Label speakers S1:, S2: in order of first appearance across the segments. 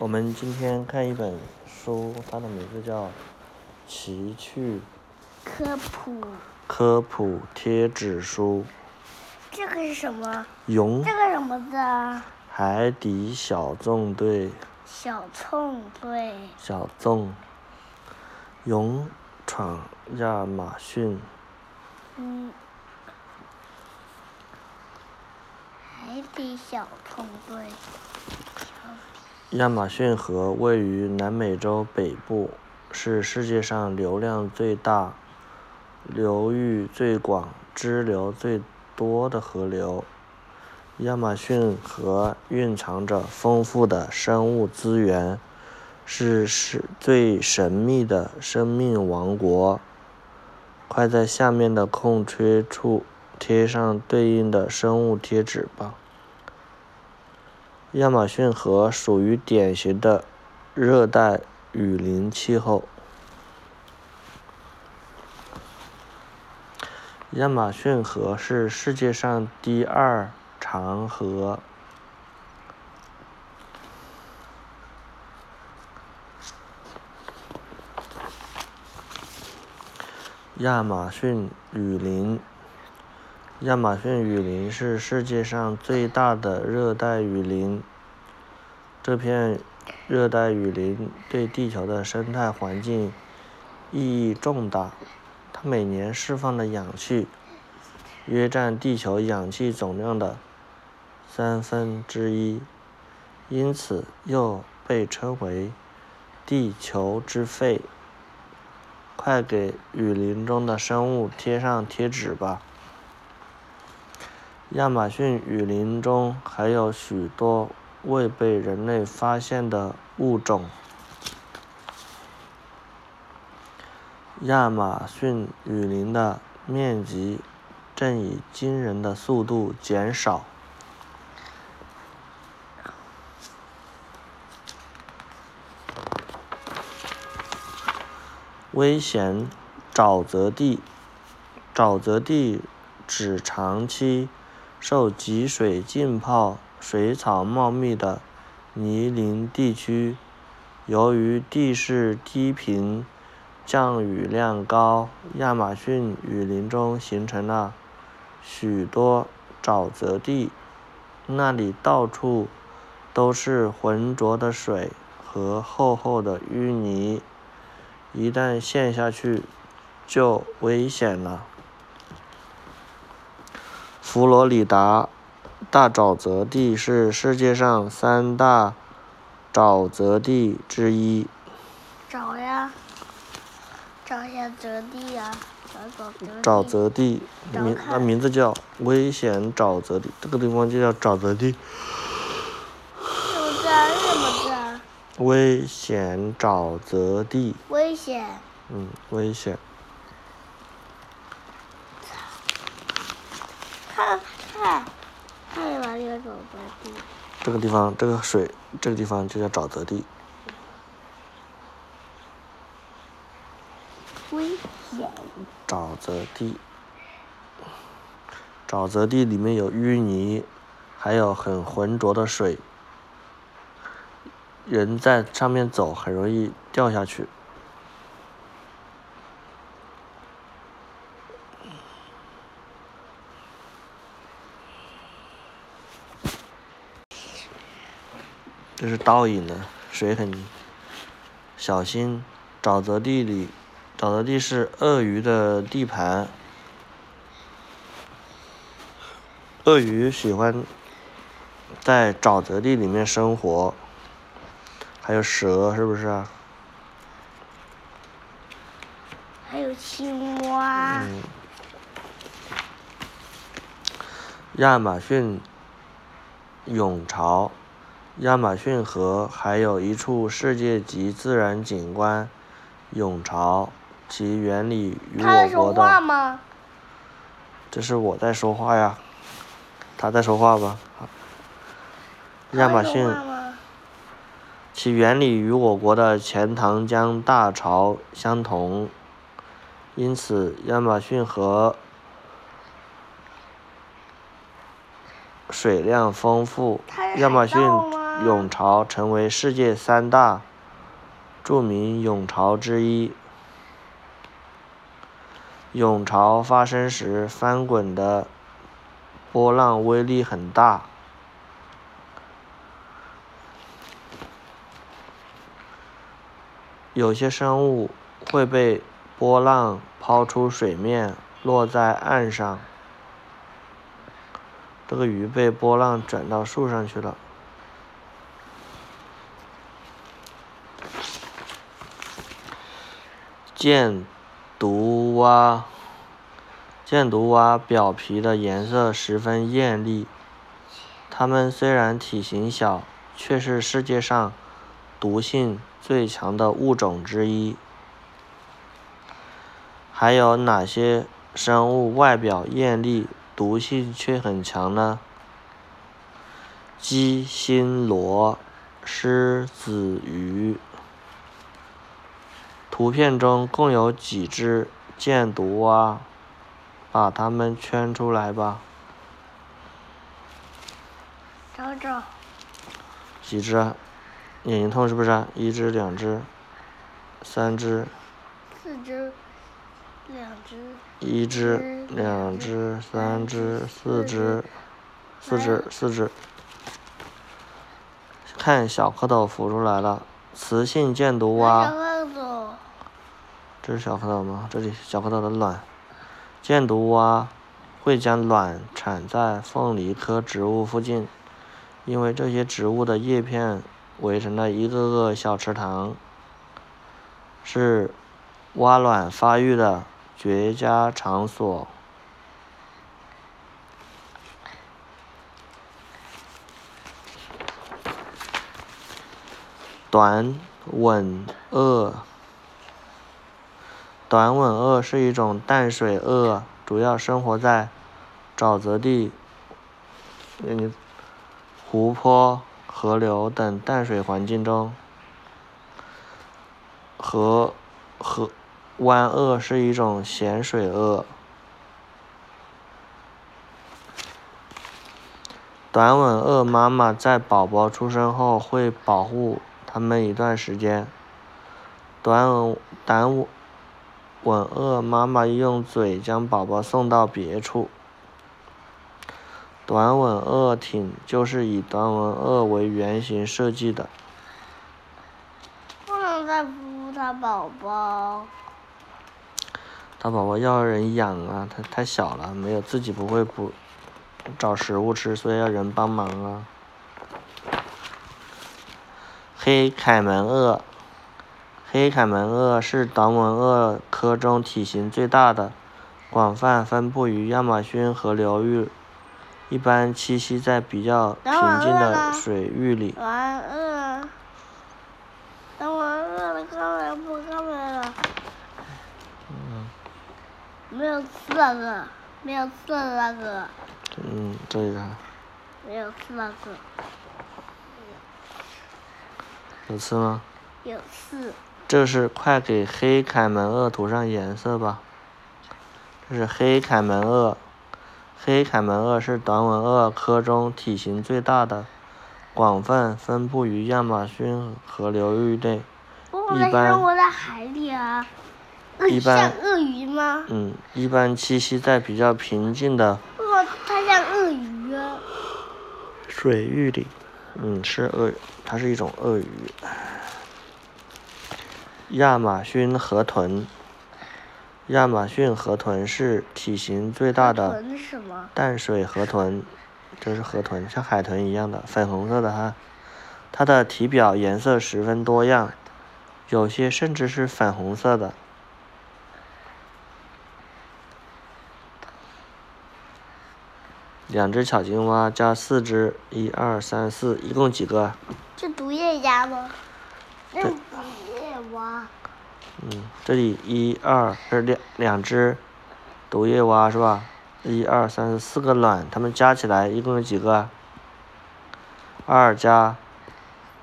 S1: 我们今天看一本书，它的名字叫《奇趣
S2: 科普，
S1: 科普贴纸书》。
S2: 这个是什么？
S1: 勇
S2: 这个什么字啊？
S1: 海底小纵队，
S2: 小纵队，
S1: 小纵，勇闯亚马逊，
S2: 嗯，海底小纵队，
S1: 亚马逊河位于南美洲北部，是世界上流量最大、流域最广、支流最多的河流。亚马逊河蕴藏着丰富的生物资源，是是最神秘的生命王国。快在下面的空缺处贴上对应的生物贴纸吧。亚马逊河属于典型的热带雨林气候。亚马逊河是世界上第二长河。亚马逊雨林。亚马逊雨林是世界上最大的热带雨林。这片热带雨林对地球的生态环境意义重大，它每年释放的氧气约占地球氧气总量的三分之一，因此又被称为“地球之肺”。快给雨林中的生物贴上贴纸吧！亚马逊雨林中还有许多未被人类发现的物种。亚马逊雨林的面积正以惊人的速度减少。危险沼泽地，沼泽地指长期受积水浸泡、水草茂密的泥泞地区。由于地势低平、降雨量高，亚马逊雨林中形成了许多沼泽地，那里到处都是浑浊的水和厚厚的淤泥。一旦陷下去，就危险了。佛罗里达大沼泽地是世界上三大沼泽地之一。
S2: 找呀，找一下泽地呀，找找泽地。
S1: 沼泽地名它名字叫危险沼泽地，这个地方就叫沼泽地。危险沼泽地，
S2: 危险。
S1: 嗯，危险。
S2: 看看，看哪里有沼泽地？
S1: 这个地方，这个水，这个地方就叫沼泽地。
S2: 危险。
S1: 沼泽地，沼泽地里面有淤泥，还有很浑浊的水，人在上面走很容易掉下去。这是倒影的，水很小心。沼泽地里，沼泽地是鳄鱼的地盘。鳄鱼喜欢在沼泽地里面生活，还有蛇，是不是啊？
S2: 还有青蛙。
S1: 嗯。亚马逊涌潮。亚马逊河还有一处世界级自然景观——涌潮，其原理与我国的。
S2: 说话吗？
S1: 这是我在说话呀，他在说话吧？亚马逊。其原理与我国的钱塘江大潮相同，因此亚马逊河水量丰富。亚马逊。涌潮成为世界三大著名涌潮之一。涌潮发生时，翻滚的波浪威力很大。有些生物会被波浪抛出水面，落在岸上。这个鱼被波浪卷到树上去了。箭毒蛙，箭毒蛙表皮的颜色十分艳丽。它们虽然体型小，却是世界上毒性。最强的物种之一。还有哪些生物外表艳丽，毒性却很强呢？鸡心螺、狮子鱼。图片中共有几只箭毒蛙？把它们圈出来吧。
S2: 找找。
S1: 几只？啊眼睛痛是不是？啊一只、两只、三只、
S2: 四只、两只、
S1: 一只、两只、三只、四只、四只、四只。看，小蝌蚪浮出来了，雌性箭毒蛙。这是小蝌蚪吗？这里小蝌蚪的卵。箭毒蛙会将卵产在凤梨科植物附近，因为这些植物的叶片。围成了一个个小池塘，是蛙卵发育的绝佳场所。短吻鳄，短吻鳄是一种淡水鳄，主要生活在沼泽地、湖泊。河流等淡水环境中，河河湾鳄是一种咸水鳄。短吻鳄妈妈在宝宝出生后会保护它们一段时间。短吻短吻鳄妈妈用嘴将宝宝送到别处。短吻鳄艇就是以短吻鳄为原型设计的。
S2: 不能再孵它宝宝。
S1: 它宝宝要人养啊，它太小了，没有自己不会捕找食物吃，所以要人帮忙啊。黑凯门鳄，黑凯门鳄是短吻鳄科中体型最大的，广泛分布于亚马逊河流域。一般栖息在比较平静的水域里。
S2: 鳄，不刚来了？嗯。没有刺那个，没有那个。
S1: 嗯。
S2: 没有刺那个。
S1: 有刺吗？
S2: 有刺。
S1: 这是快给黑凯门鳄涂上颜色吧。这是黑凯门鳄。黑凯门鳄是短吻鳄科中体型最大的，广泛分布于亚马逊河流域内。一般
S2: 生活在海里啊。一般。像鳄鱼吗？
S1: 嗯，一般栖息在比较平静的。
S2: 哇，它像鳄鱼啊。
S1: 水域里，嗯，是鳄，它是一种鳄鱼。亚马逊河豚。亚马逊河豚是体型最大的淡水河豚，这是河豚，像海豚一样的，粉红色的哈。它的体表颜色十分多样，有些甚至是粉红色的。两只小青蛙加四只，一二三四，一共几个？
S2: 是毒液鸭吗？蛙。
S1: 嗯，这里一二是两两只毒液蛙是吧？一二三四四个卵，它们加起来一共有几个？二加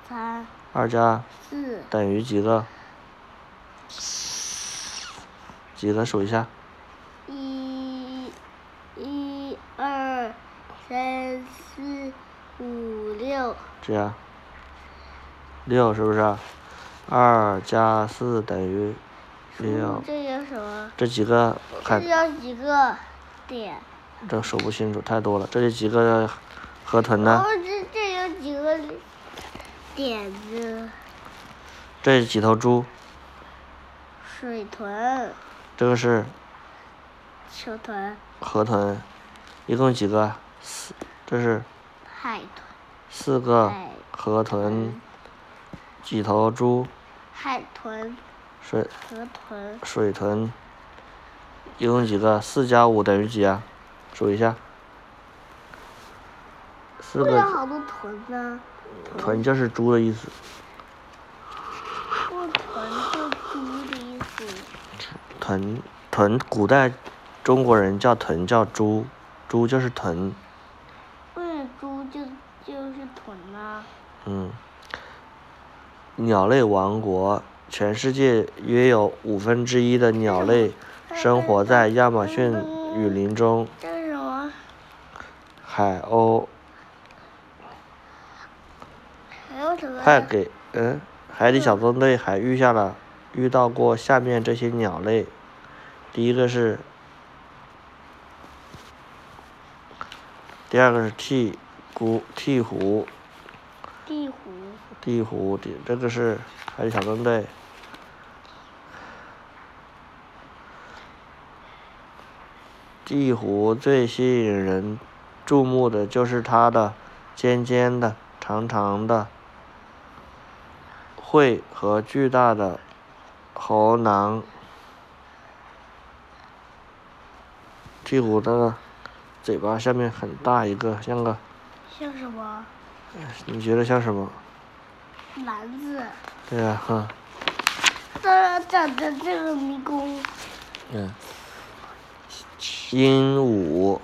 S2: 三，
S1: 二加
S2: 四
S1: 等于几个？几个数一下？
S2: 一、一、二、三、四、五、六。
S1: 这样。六是不是？二加四等于六。
S2: 这有什么？
S1: 这几个还
S2: 这有几个点？
S1: 这数不清楚，太多了。这里几个河豚呢？
S2: 哦，这这有几个点子？
S1: 这几头猪？
S2: 水豚、
S1: 这个是
S2: 球豚、
S1: 河豚，一共几个？四，这是
S2: 海豚、
S1: 四个河豚，几头猪？
S2: 海豚、
S1: 水
S2: 河豚、
S1: 水豚，一共几个？四加五等于几啊？数一下。四个
S2: 好多豚呢？
S1: 豚就是猪的意思。
S2: 我豚就猪的意思。
S1: 豚豚，古代中国人叫豚叫猪，猪就是豚。
S2: 为什么猪就就是豚呢？
S1: 嗯，鸟类王国，全世界约有五分之一的鸟类生活在亚马逊雨林中。海鸥
S2: 还有什么？
S1: 还给嗯，海底小纵队还遇下了遇到过下面这些鸟类，第一个是，第二个是鹈鹕鹈鹕。
S2: 地虎、
S1: 地虎，地这个是海底小纵队。地虎最吸引人注目的就是它的尖尖的、长长的喙和巨大的喉囊。地虎的嘴巴下面很大一个，像个，
S2: 像什么？
S1: 你觉得像什么？
S2: 篮子。
S1: 对呀、哈。
S2: 这长的这个迷宫。
S1: 嗯，鹦鹉，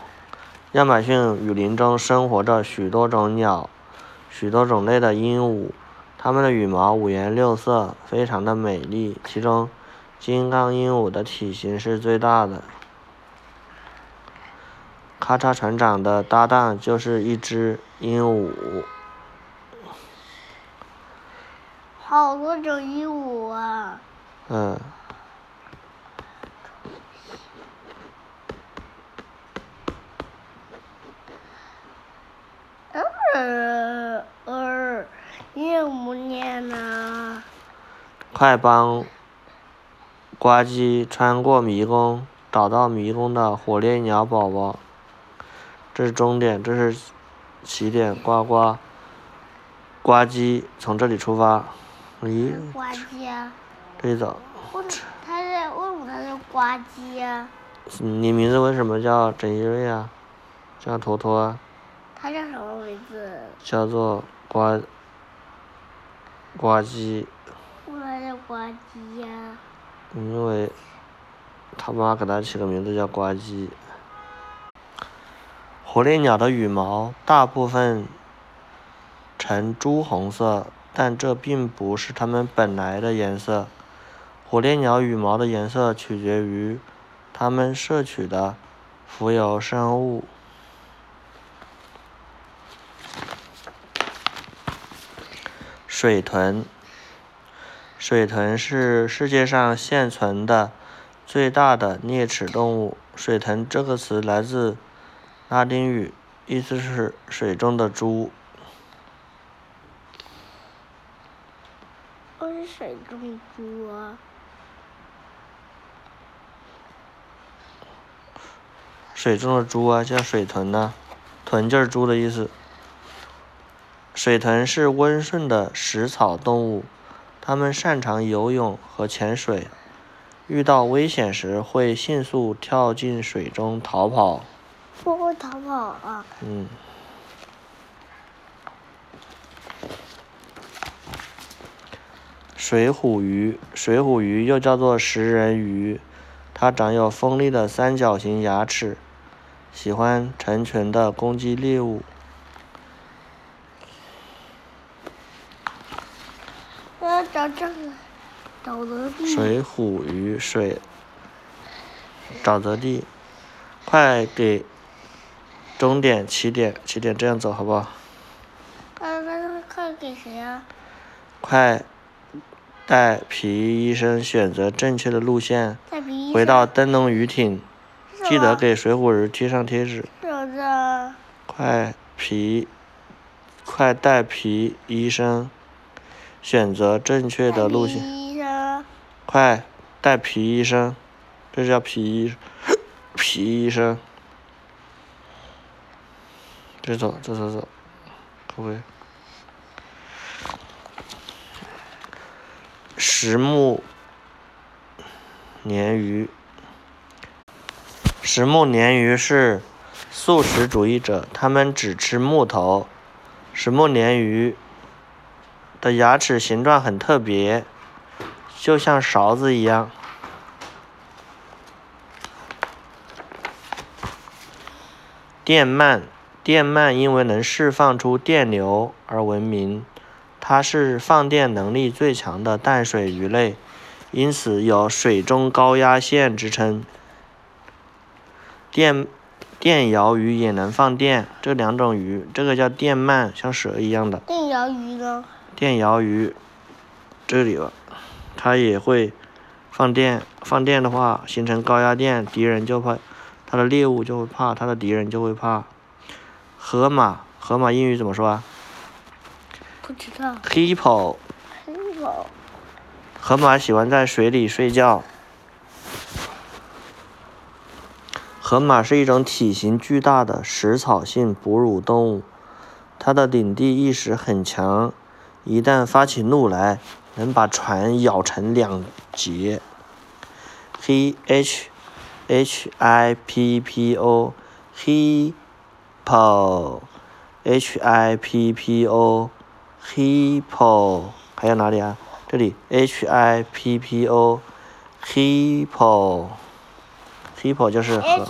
S1: 亚马逊雨林中生活着许多种鸟，许多种类的鹦鹉，它们的羽毛五颜六色，非常的美丽。其中，金刚鹦鹉的体型是最大的。咔嚓船长的搭档就是一只鹦鹉。
S2: 好多种鹦鹉啊！
S1: 嗯，
S2: 呃呃，念不念呢？
S1: 快帮呱唧穿过迷宫，找到迷宫的火烈鸟宝宝。这是终点，这是起点，呱呱。呱唧从这里出发，咦，
S2: 呱唧啊！
S1: 这里走。
S2: 为什么它是为什么它是呱唧啊？
S1: 你名字为什么叫郑一瑞啊？叫坨坨啊？
S2: 它叫什么名字？
S1: 叫做呱呱唧，
S2: 为什么叫呱唧呀？
S1: 因为他妈给它起个名字叫呱唧。火烈鸟的羽毛大部分呈朱红色，但这并不是它们本来的颜色。火烈鸟羽毛的颜色取决于它们摄取的浮游生物。水豚，水豚是世界上现存的最大的啮齿动物。水豚这个词来自拉丁语，意思是水中的猪。
S2: 我是水中猪啊！
S1: 水中的猪啊，叫水豚呐、豚就是猪的意思。水豚是温顺的食草动物，它们擅长游泳和潜水，遇到危险时会迅速跳进水中逃跑。
S2: 不会逃跑啊！
S1: 嗯。水虎鱼，水虎鱼又叫做食人鱼，它长有锋利的三角形牙齿，喜欢成群的攻击猎物。
S2: 我要找这个沼泽地。
S1: 水虎鱼水沼泽地，快给终点起点起点这样走好不好？
S2: 快快快快给谁啊？
S1: 快带皮医生选择正确的路线，回到灯笼鱼艇。记得给水浒人贴上贴纸。快皮，快带皮医生选择正确的路线。快带皮医生，这叫皮医 皮医生。这走，这走走，可不可以？石木鲶鱼，石木鲶鱼是素食主义者，他们只吃木头。石木鲶鱼的牙齿形状很特别，就像勺子一样。电鳗，电鳗因为能释放出电流而闻名，它是放电能力最强的淡水鱼类，因此有“水中高压线”之称。电电鳐鱼也能放电，这两种鱼，这个叫电鳗，像蛇一样的。
S2: 电鳐鱼呢？
S1: 电鳐鱼，这里吧，它也会放电。放电的话，形成高压电，敌人就怕，它的猎物就会怕，它的敌人就会怕。河马，河马英语怎么说啊
S2: 不知道。
S1: ？Hippo，
S2: 黑狗。
S1: 河马喜欢在水里睡觉。河马是一种体型巨大的食草性哺乳动物，它的领地意识很强，一旦发起怒来，能把船咬成两截。H H H I P P O hippo H I P P O hippo 还有哪里啊？这里 H I P P O hippo hippo 就是河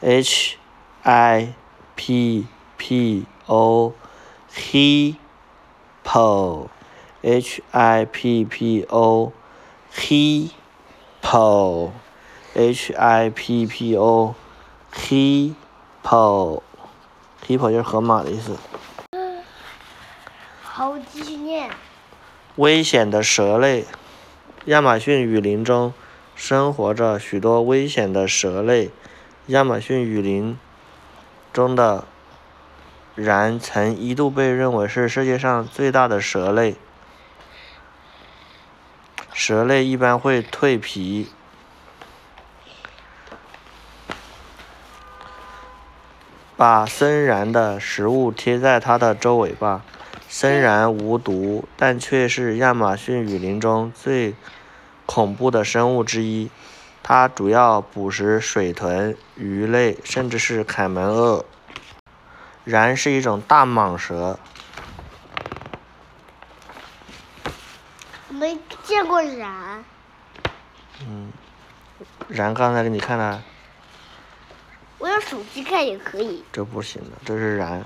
S2: H
S1: I P P O hippo H I P P O hippo H I P P O hippo hippo 就是河马的意思。危险的蛇类，亚马逊雨林中生活着许多危险的蛇类。亚马逊雨林中的蚺曾一度被认为是世界上最大的蛇类。蛇类一般会蜕皮，把森蚺的食物贴在它的周尾巴。森蚺无毒，但却是亚马逊雨林中最恐怖的生物之一。它主要捕食水豚、鱼类，甚至是凯门鳄。然是一种大蟒蛇，
S2: 没见过然。
S1: 嗯，然刚才给你看了，
S2: 我用手机看也可以。
S1: 这不行的，这是蚺，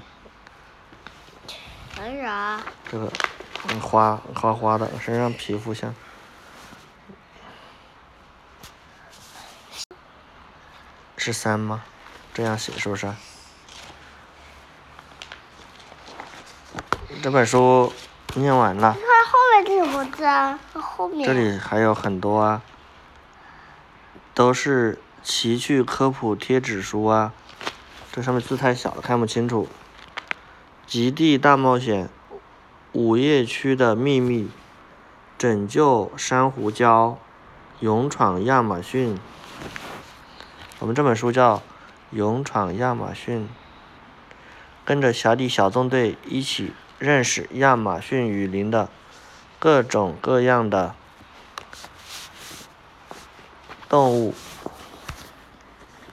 S1: 这个嗯花花花的，身上皮肤像。是三吗？这样写是不是啊？这本书念完了，
S2: 你看后面是什么字啊？后面。
S1: 这里还有很多啊，都是奇趣科普贴纸书啊。这上面字太小了，看不清楚。极地大冒险，午夜区的秘密，拯救珊瑚礁，勇闯亚马逊。我们这本书叫《勇闯亚马逊》，跟着小李小纵队一起认识亚马逊雨林的各种各样的动物。